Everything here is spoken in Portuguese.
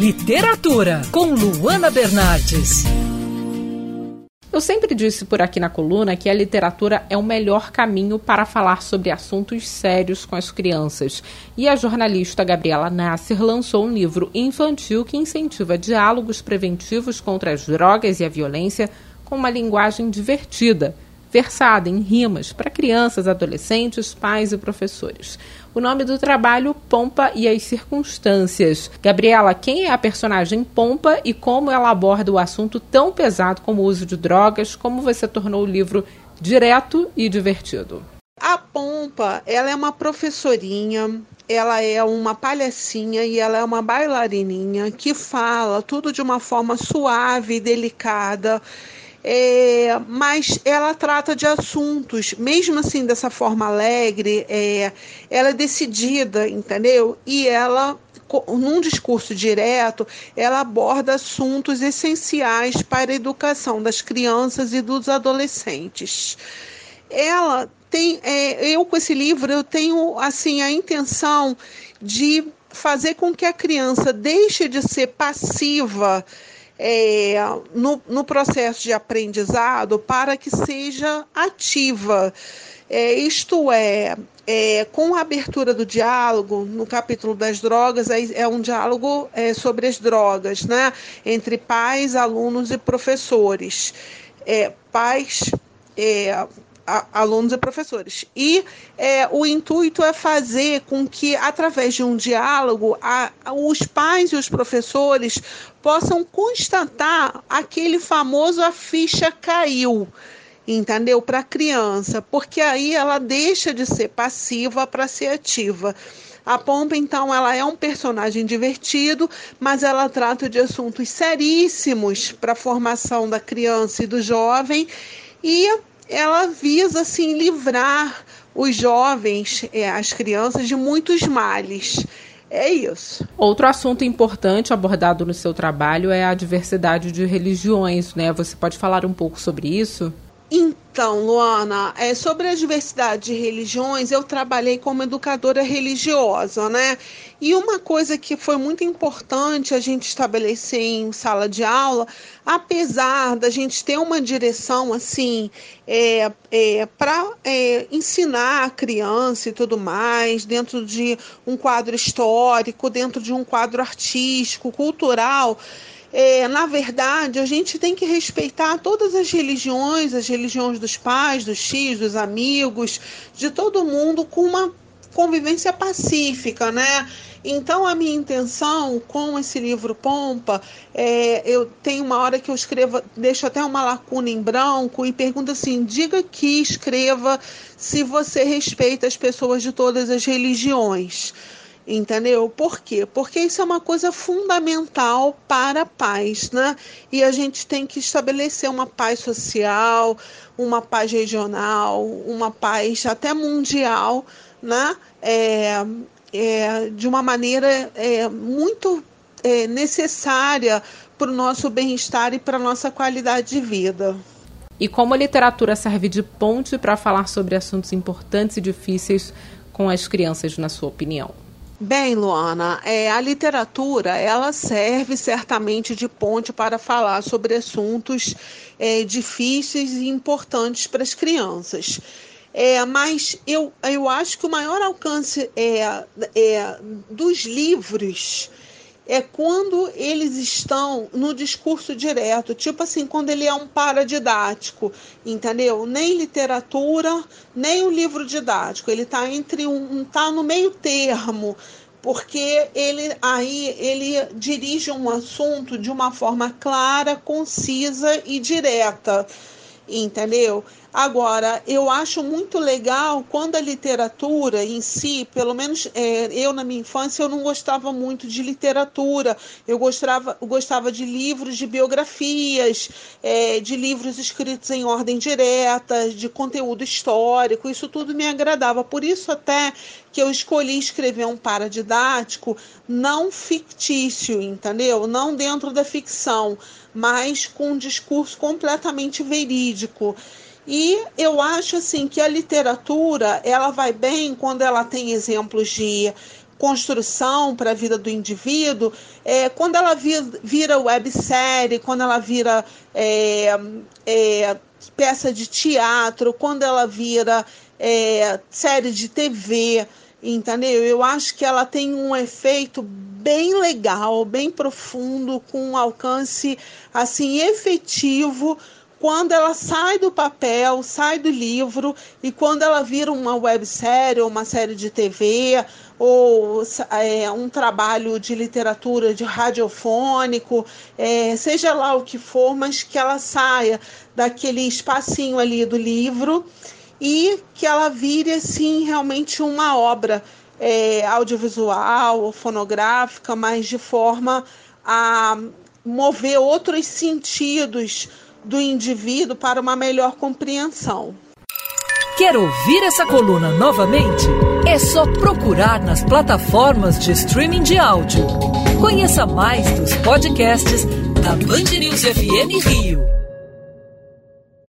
Literatura, com Luana Bernardes. Eu sempre disse por aqui na coluna que a literatura é o melhor caminho para falar sobre assuntos sérios com as crianças. E a jornalista Gabriela Nasser lançou um livro infantil que incentiva diálogos preventivos contra as drogas e a violência com uma linguagem divertida versada em rimas para crianças, adolescentes, pais e professores. O nome do trabalho, Pompa e as Circunstâncias. Gabriela, quem é a personagem Pompa e como ela aborda o assunto tão pesado como o uso de drogas? Como você tornou o livro direto e divertido? A Pompa, ela é uma professorinha, ela é uma palhacinha e ela é uma bailarininha que fala tudo de uma forma suave e delicada é, mas ela trata de assuntos, mesmo assim dessa forma alegre, é, ela é decidida, entendeu? E ela, num discurso direto, ela aborda assuntos essenciais para a educação das crianças e dos adolescentes. Ela tem, é, eu com esse livro, eu tenho assim a intenção de fazer com que a criança deixe de ser passiva é, no, no processo de aprendizado para que seja ativa. É, isto é, é, com a abertura do diálogo, no capítulo das drogas, é, é um diálogo é, sobre as drogas, né? Entre pais, alunos e professores. É, pais, alunos e professores. E é, o intuito é fazer com que, através de um diálogo, a, os pais e os professores possam constatar aquele famoso a ficha caiu entendeu? Para a criança, porque aí ela deixa de ser passiva para ser ativa. A Pompa, então, ela é um personagem divertido, mas ela trata de assuntos seríssimos para a formação da criança e do jovem e ela visa assim livrar os jovens, é, as crianças de muitos males. É isso. Outro assunto importante abordado no seu trabalho é a diversidade de religiões, né? Você pode falar um pouco sobre isso? Então, Luana, é, sobre a diversidade de religiões, eu trabalhei como educadora religiosa, né? E uma coisa que foi muito importante a gente estabelecer em sala de aula, apesar da gente ter uma direção assim é, é, para é, ensinar a criança e tudo mais, dentro de um quadro histórico, dentro de um quadro artístico, cultural é, na verdade, a gente tem que respeitar todas as religiões, as religiões dos pais, dos tios, dos amigos, de todo mundo com uma convivência pacífica, né? Então, a minha intenção com esse livro Pompa, é, eu tenho uma hora que eu escrevo, deixo até uma lacuna em branco e pergunto assim: diga que escreva se você respeita as pessoas de todas as religiões. Entendeu? Por quê? Porque isso é uma coisa fundamental para a paz, né? E a gente tem que estabelecer uma paz social, uma paz regional, uma paz até mundial, né? É, é, de uma maneira é, muito é, necessária para o nosso bem-estar e para a nossa qualidade de vida. E como a literatura serve de ponte para falar sobre assuntos importantes e difíceis com as crianças, na sua opinião? Bem, Luana, é, a literatura ela serve certamente de ponte para falar sobre assuntos é, difíceis e importantes para as crianças. É, mas eu, eu acho que o maior alcance é, é dos livros é quando eles estão no discurso direto, tipo assim, quando ele é um paradidático, entendeu? Nem literatura, nem o livro didático, ele está entre um, tá no meio termo, porque ele aí ele dirige um assunto de uma forma clara, concisa e direta, entendeu? Agora, eu acho muito legal quando a literatura em si, pelo menos é, eu na minha infância, eu não gostava muito de literatura. Eu gostava, gostava de livros de biografias, é, de livros escritos em ordem direta, de conteúdo histórico. Isso tudo me agradava. Por isso até que eu escolhi escrever um paradidático não fictício, entendeu? Não dentro da ficção, mas com um discurso completamente verídico. E eu acho assim que a literatura ela vai bem quando ela tem exemplos de construção para a vida do indivíduo, é, quando ela vira, vira websérie, quando ela vira é, é, peça de teatro, quando ela vira é, série de TV, entendeu? Eu acho que ela tem um efeito bem legal, bem profundo, com um alcance assim efetivo quando ela sai do papel, sai do livro e quando ela vira uma websérie ou uma série de TV ou é, um trabalho de literatura de radiofônico, é, seja lá o que for, mas que ela saia daquele espacinho ali do livro e que ela vire assim realmente uma obra é, audiovisual ou fonográfica, mas de forma a mover outros sentidos do indivíduo para uma melhor compreensão. Quer ouvir essa coluna novamente? É só procurar nas plataformas de streaming de áudio. Conheça mais dos podcasts da Band News FM Rio.